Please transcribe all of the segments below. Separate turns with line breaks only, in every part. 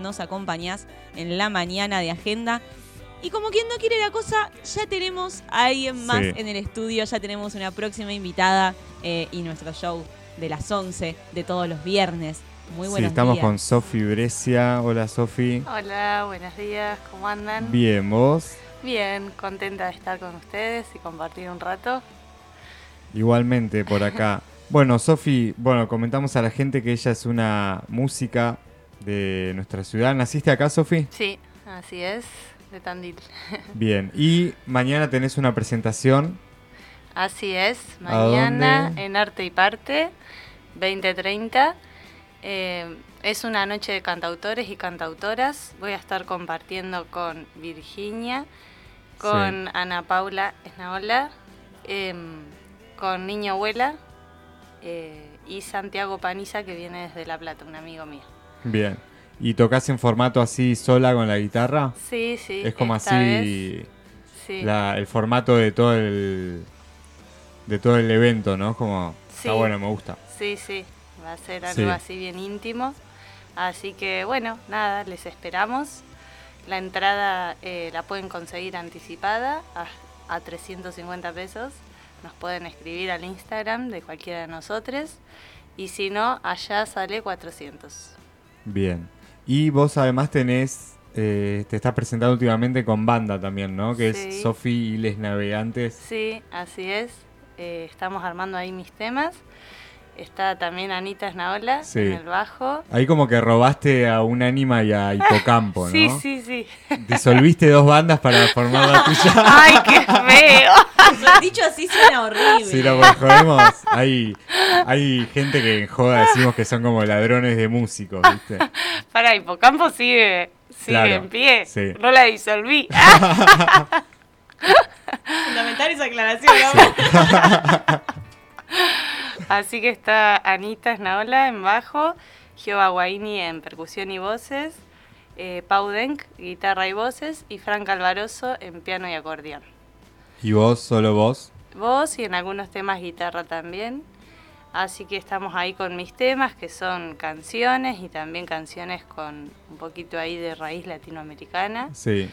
nos acompañás en la mañana de agenda. Y como quien no quiere la cosa, ya tenemos a alguien más
Sí.
en el estudio, ya tenemos una próxima invitada eh, y nuestro show de las 11 de todos los viernes. Muy
Sí,
buenos
estamos
días.
con Sofi Brescia. Hola Sofi.
Hola, buenos días, ¿cómo andan?
Bien, ¿vos?
Bien, contenta de estar con ustedes y compartir un rato.
Igualmente por acá. Bueno, Sofi, bueno, comentamos a la gente que ella es una música de nuestra ciudad. ¿Naciste acá, Sofi?
Sí, así es, de Tandil.
Bien. Y mañana tenés una presentación.
Así es,
¿A
mañana en Arte y Parte, 2030. Eh, es una noche de cantautores y cantautoras. Voy a estar compartiendo con Virginia, con Ana Paula Esnaola, em, con Niño Abuela eh, y Santiago Paniza, que viene desde La Plata, un amigo mío.
Bien. ¿Y tocas en formato así sola con la guitarra?
Sí, sí.
es como así
vez, sí.
la- el formato de todo el de todo el evento, ¿no? Como
Sí.
está bueno, me gusta.
Sí, sí, va a ser algo
Sí.
así bien íntimo. Así que bueno, nada, les esperamos. La entrada eh, la pueden conseguir anticipada a, a 350 pesos. Nos pueden escribir al Instagram de cualquiera de nosotros. Y si no, allá sale 400.
Bien. Y vos además tenés, eh, te estás presentando últimamente con banda también, ¿no? Que es. Sofi y Les Navegantes.
Sí, así es. Eh, estamos armando ahí mis temas. Está también Anita Esnaola
Sí.
en el bajo.
Ahí como que robaste a un ánima y a Hipocampo, ¿no?
Sí, sí, sí.
Disolviste dos bandas para formar la tuya.
¡Ay, qué feo!
Dicho así suena horrible.
Si lo jodemos, hay, hay gente que en joda decimos que son como ladrones de músicos, ¿viste?
Para, Hipocampo sigue, sigue
Claro,
en pie.
sí.
No la disolví.
Fundamental esa aclaración, ¿no?
Así que está Anita Esnaola en bajo, Giova Guaini en percusión y voces, eh, Pau Denk, guitarra y voces, y Frank Alvaroso en piano y acordeón.
¿Y vos, solo vos?
Voz y en algunos temas guitarra también. Así que estamos ahí con mis temas, que son canciones y también canciones con un poquito ahí de raíz latinoamericana.
Sí.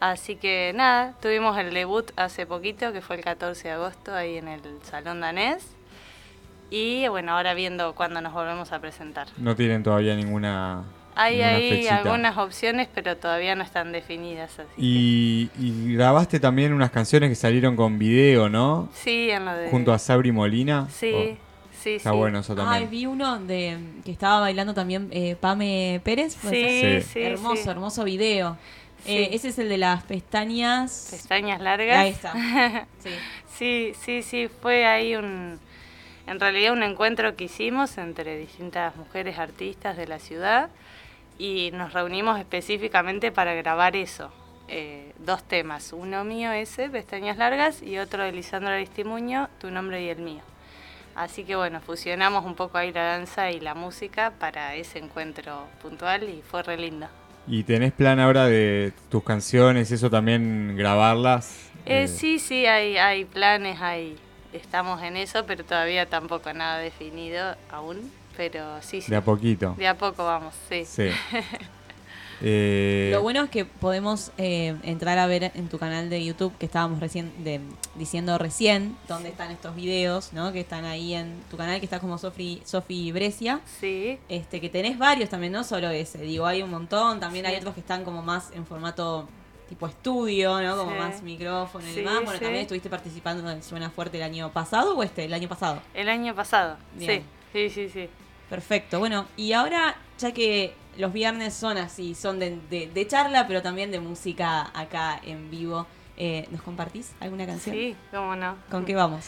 Así que nada, tuvimos el debut hace poquito, que fue el 14 de agosto, ahí en el Salón Danés. Y bueno, ahora viendo cuándo nos volvemos a presentar.
No tienen todavía ninguna,
Hay ahí algunas opciones, pero todavía no están definidas. Así que-
Y, grabaste también unas canciones que salieron con video, ¿no?
Sí, en lo de...
Junto a Sabri Molina.
Sí,
Oh,
sí,
está
sí.
bueno eso
Ay,
también.
vi uno de que estaba bailando también eh, Pame Pérez. ¿puede
Sí?
Sí.
sí,
hermoso,
sí.
hermoso video.
Sí.
Eh, ese es el de las pestañas.
Pestañas largas.
Ahí está. Sí.
Sí, sí, sí, fue ahí un, en realidad un encuentro que hicimos entre distintas mujeres artistas de la ciudad y nos reunimos específicamente para grabar eso. Eh, dos temas, uno mío ese, Pestañas Largas, y otro de Lisandro Aristimuño, Tu Nombre y el Mío. Así que bueno, fusionamos un poco ahí la danza y la música para ese encuentro puntual y fue re lindo.
¿Y tenés plan ahora de tus canciones, eso también grabarlas?
Eh,
Eh,
sí, sí, hay, hay planes, hay, estamos en eso, pero todavía tampoco nada definido aún. Pero sí, sí.
De a poquito.
De a poco vamos, sí.
Sí. Eh,
Lo bueno es que podemos eh, entrar a ver en tu canal de YouTube que estábamos recién de- diciendo recién dónde están estos videos, ¿no? Que están ahí en tu canal que está como Sofi Sofi Brescia.
Sí,
Este, que tenés varios también, no solo ese. Digo, hay un montón. También hay otros que están como más en formato tipo estudio, ¿no? Como
Sí.
más micrófono y
Sí,
demás. Bueno,
sí.
también estuviste participando en Suena Fuerte el año pasado o este, el año pasado.
el año pasado.
Bien.
Sí, sí, sí, sí.
Perfecto. Bueno, y ahora, ya que los viernes son así, son de, de- de charla, pero también de música acá en vivo, eh, ¿nos compartís alguna canción?
Sí, cómo no.
¿Con qué vamos?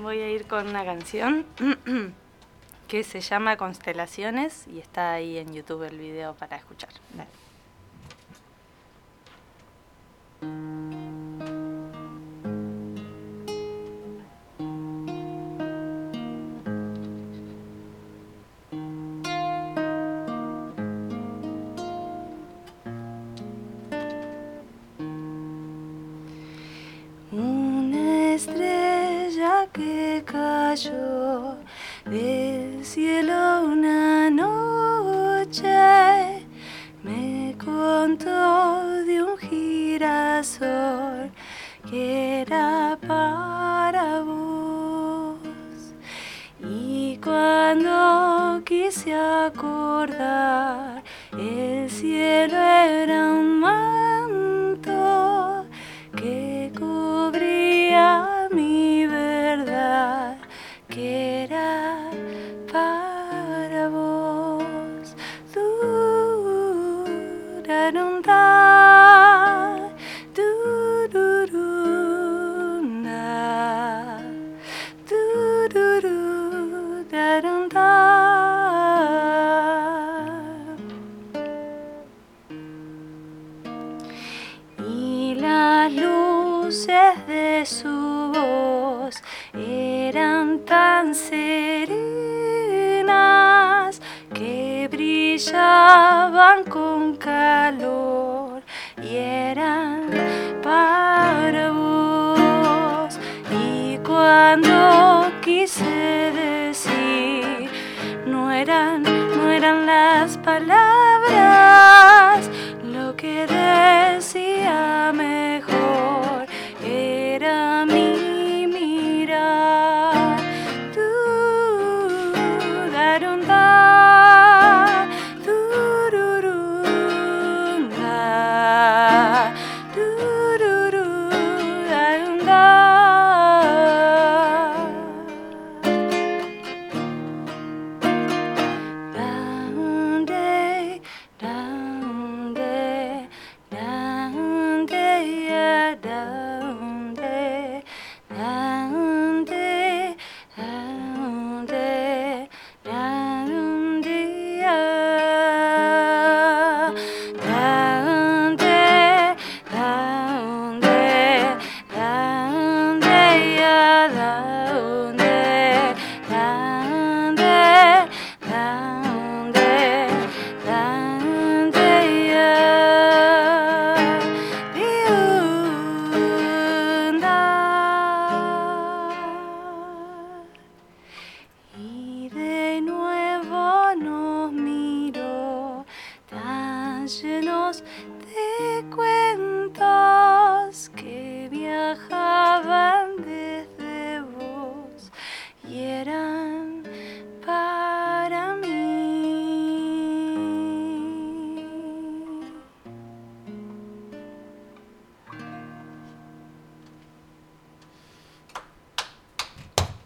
Voy a ir con una canción que se llama Constelaciones y está ahí en YouTube el video para escuchar.
Dale.
Una estrella que cayó del cielo girasol que era para vos. Y cuando quise acordar, de su voz eran tan serenas que brillaban con calor y eran para vos. Y cuando quise decir, no eran, no eran las palabras lo que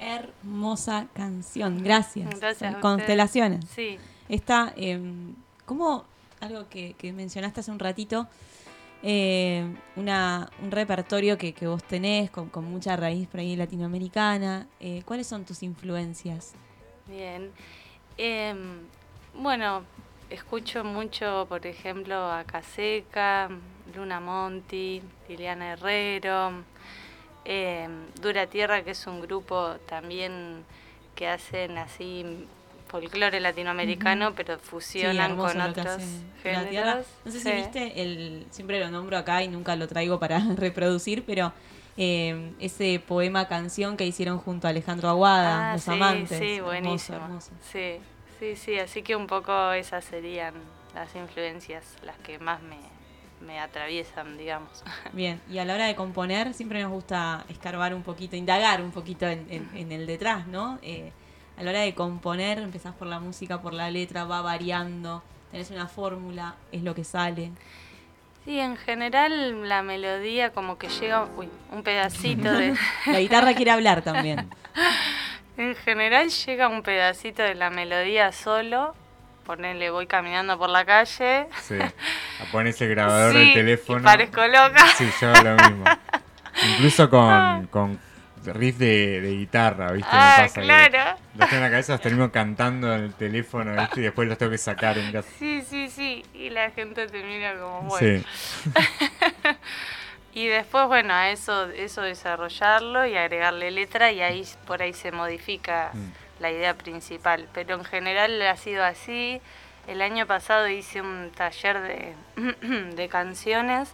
Hermosa canción, gracias.
Gracias a
Constelaciones.
Sí.
Está, eh, como algo que, que mencionaste hace un ratito, eh, una, un repertorio que, que vos tenés con, con mucha raíz por ahí latinoamericana. Eh, ¿Cuáles son tus influencias?
Bien. Em, bueno, escucho mucho, por ejemplo, a Caseca, Luna Monti, Liliana Herrero, em, Dura Tierra, que es un grupo también que hacen así folclore latinoamericano, pero fusionan con otros
Tierra.
géneros.
No sé si viste, el, siempre lo nombro acá y nunca lo traigo para reproducir, pero eh, ese poema canción que hicieron junto a Alejandro Aguada,
Ah,
Los
sí,
Amantes.
Sí,
Hermoso, hermoso.
Sí, sí, sí, así que un poco esas serían las influencias, las que más me, me atraviesan, digamos.
Bien, y a la hora de componer siempre nos gusta escarbar un poquito, indagar un poquito en, en- en el detrás, ¿no? Eh, a la hora de componer empezás por la música, por la letra, va variando, tenés una fórmula, es lo que sale.
Sí, en general la melodía como que llega, uy, un pedacito de...
La guitarra quiere hablar también.
En general llega un pedacito de la melodía solo, ponerle voy caminando por la calle.
Sí. Pones el grabador
Sí,
del
y
teléfono.
parezco loca.
Sí, yo hago lo mismo. Incluso con, con riff de, de guitarra, ¿viste? Me
Ah,
pasa que
claro.
Los tengo en la cabeza, los termino cantando en el teléfono, ¿viste? Y después los tengo que sacar en casa.
Sí, sí, sí. Y la gente te mira como, bueno.
Sí.
Y después, bueno, a eso, eso desarrollarlo y agregarle letra y ahí por ahí se modifica
Mm.
La idea principal. Pero en general ha sido así. El año pasado hice un taller de, de canciones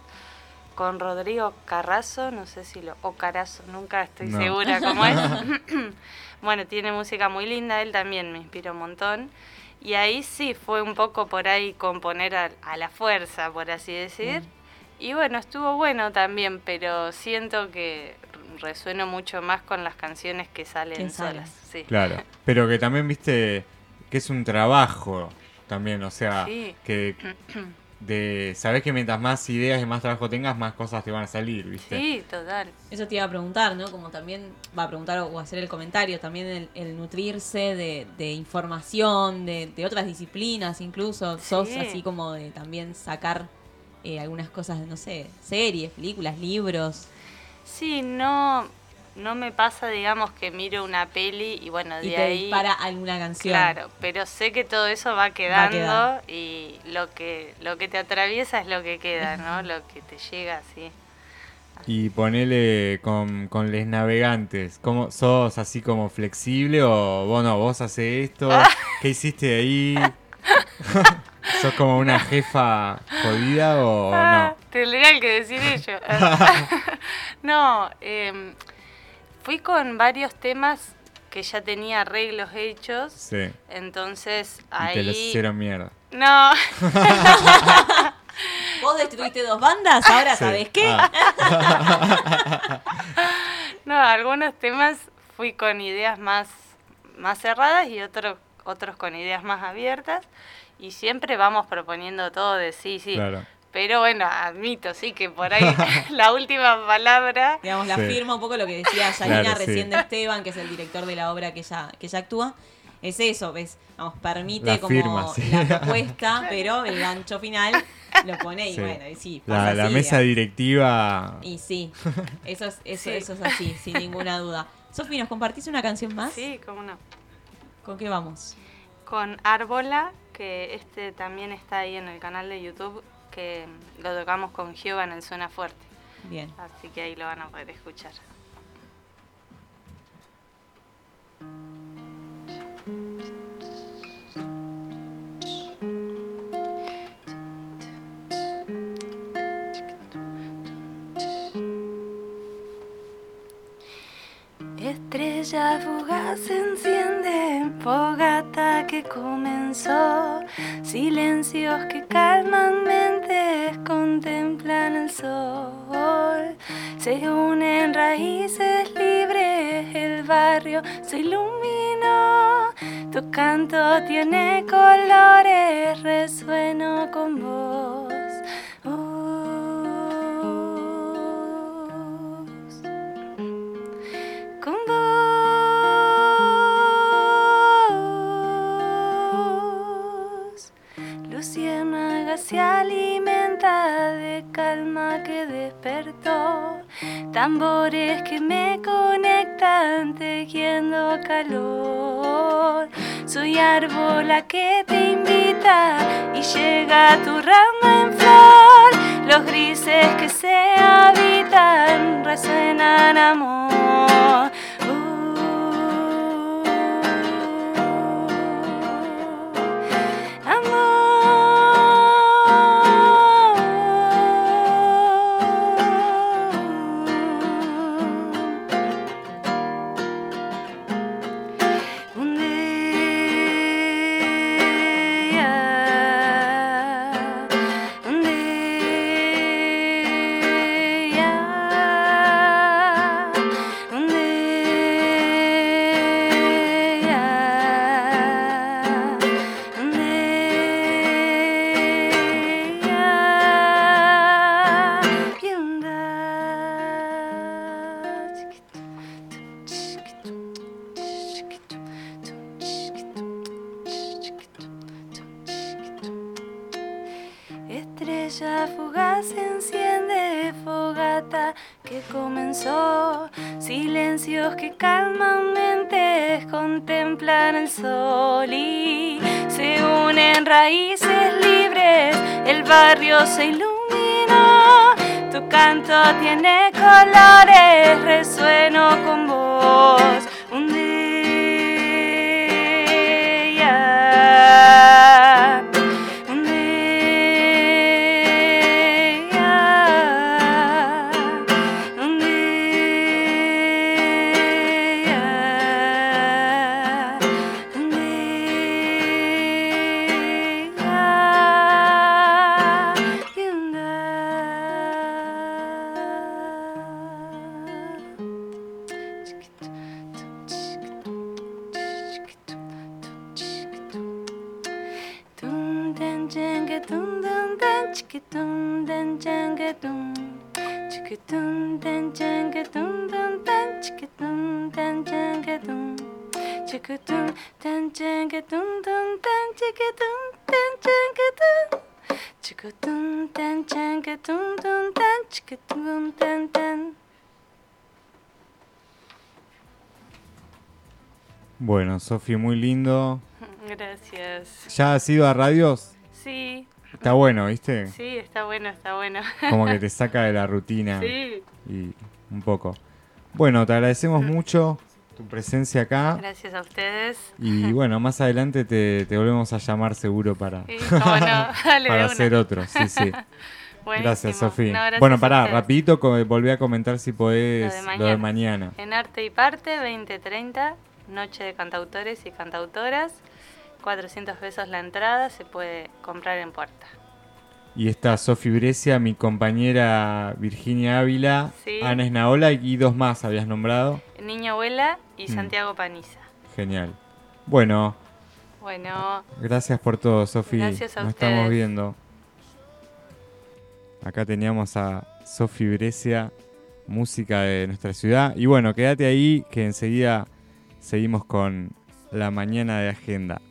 con Rodrigo Carrazo, no sé si lo... o Carazo, nunca estoy
No.
segura cómo es. bueno, tiene música muy linda, él también me inspira un montón. Y ahí sí fue un poco por ahí componer a, a la fuerza, por así decir. Y bueno, estuvo bueno también, pero siento que resueno mucho más con las canciones que salen solas. Sí.
Claro. Pero que también viste que es un trabajo también, o sea,
Sí.
que de sabes que mientras más ideas y más trabajo tengas, más cosas te van a salir, ¿viste?
Sí, total.
Eso te iba a preguntar, ¿no? Como también va a preguntar o hacer el comentario, también el, el nutrirse de, de información, de, de otras disciplinas incluso. Sos
Sí.
así como de también sacar eh, algunas cosas, no sé, series, películas, libros.
Sí, no, no me pasa, digamos, que miro una peli y bueno, de
Y te
ahí...
dispara alguna canción.
Claro, pero sé que todo eso va quedando y lo que lo que te atraviesa es lo que queda, ¿no? Lo que te llega, sí.
Y ponele con, con les navegantes, ¿cómo, ¿sos así como flexible o bueno, vos haces esto? ¿Qué hiciste ahí? ¿Sos como una jefa jodida o
Ah,
no?
Tendrían que decir ellos. no, em, fui con varios temas que ya tenía arreglos hechos,
Sí.
entonces
Y
ahí...
te los hicieron mierda.
No,
Vos destruiste dos bandas, ahora
Sí.
sabes qué.
Ah,
no, algunos temas fui con ideas más, más cerradas y otros otros con ideas más abiertas y siempre vamos proponiendo todo de sí, sí.
claro.
Pero bueno, admito, sí, que por ahí la última palabra...
Digamos, la
Sí.
firma un poco lo que decía Yanina
Claro, sí.
recién de Esteban, que es el director de la obra que ella, que ella actúa. Es eso, ¿ves? Vamos, permite
La
como
firma, sí.
la propuesta, pero el gancho final lo pone y
Sí.
bueno, y sí, pasa
La, la
así,
mesa
digamos.
directiva.
Y sí, eso es, eso,
Sí.
eso es así, sin ninguna duda. Sofi, ¿nos compartís una canción más?
Sí, cómo no.
¿Con qué vamos?
Con Árbola, que este también está ahí en el canal de YouTube, que lo tocamos con Giova en el Suena Fuerte.
Bien.
Así que ahí lo van a poder escuchar. Estrella fugaz se enciende, que comenzó, silencios que calman mentes, contemplan el sol, se unen raíces libres, el barrio se iluminó, tu canto tiene colores, resueno con vos. Se alimenta de calma que despertó, tambores que me conectan tejiendo calor. Soy árbola que te invita y llega tu rama en flor. Los grises que se habitan resuenan amor. Estrella fugaz enciende, fogata que comenzó, silencios que calman mentes, contemplan el sol y se unen raíces libres, el barrio se iluminó, tu canto tiene colores, resueno con vos. Chiquitum dan changatum chiquitum dan changatum dum dan chiquitum dan changatum chiquitum dan changatum dum dan chiquitum dan changatum chiquitum dan changatum chiquitum dan
Bueno, Sofi, muy lindo.
Gracias.
¿Ya has ido a radios? Está bueno, ¿viste?
sí, está bueno, está bueno.
Como que te saca de la rutina
Sí.
y un poco. Bueno, te agradecemos mucho tu presencia acá
Gracias a ustedes.
y bueno, más adelante te, te volvemos a llamar seguro para,
Sí, cómo no, dale de
para hacer otro. Sí, sí.
Buenísimo.
Gracias.
No, gracias
bueno, pará, rapidito, volví a comentar si podés
Lo de
lo de mañana.
En Arte y Parte, 2030, Noche de Cantautores y Cantautoras. 400 pesos la entrada, se puede comprar en puerta.
Y está Sofi Brescia, mi compañera Virginia Ávila,
Sí.
Ana Esnaola y dos más habías nombrado.
Niño Abuela y
Mm.
Santiago Paniza.
Genial. Bueno,
Bueno,
gracias por todo, Sofi.
Gracias a
Nos estamos viendo. Acá teníamos a Sofi Brescia, música de nuestra ciudad. Y bueno, quédate ahí que enseguida seguimos con la mañana de agenda.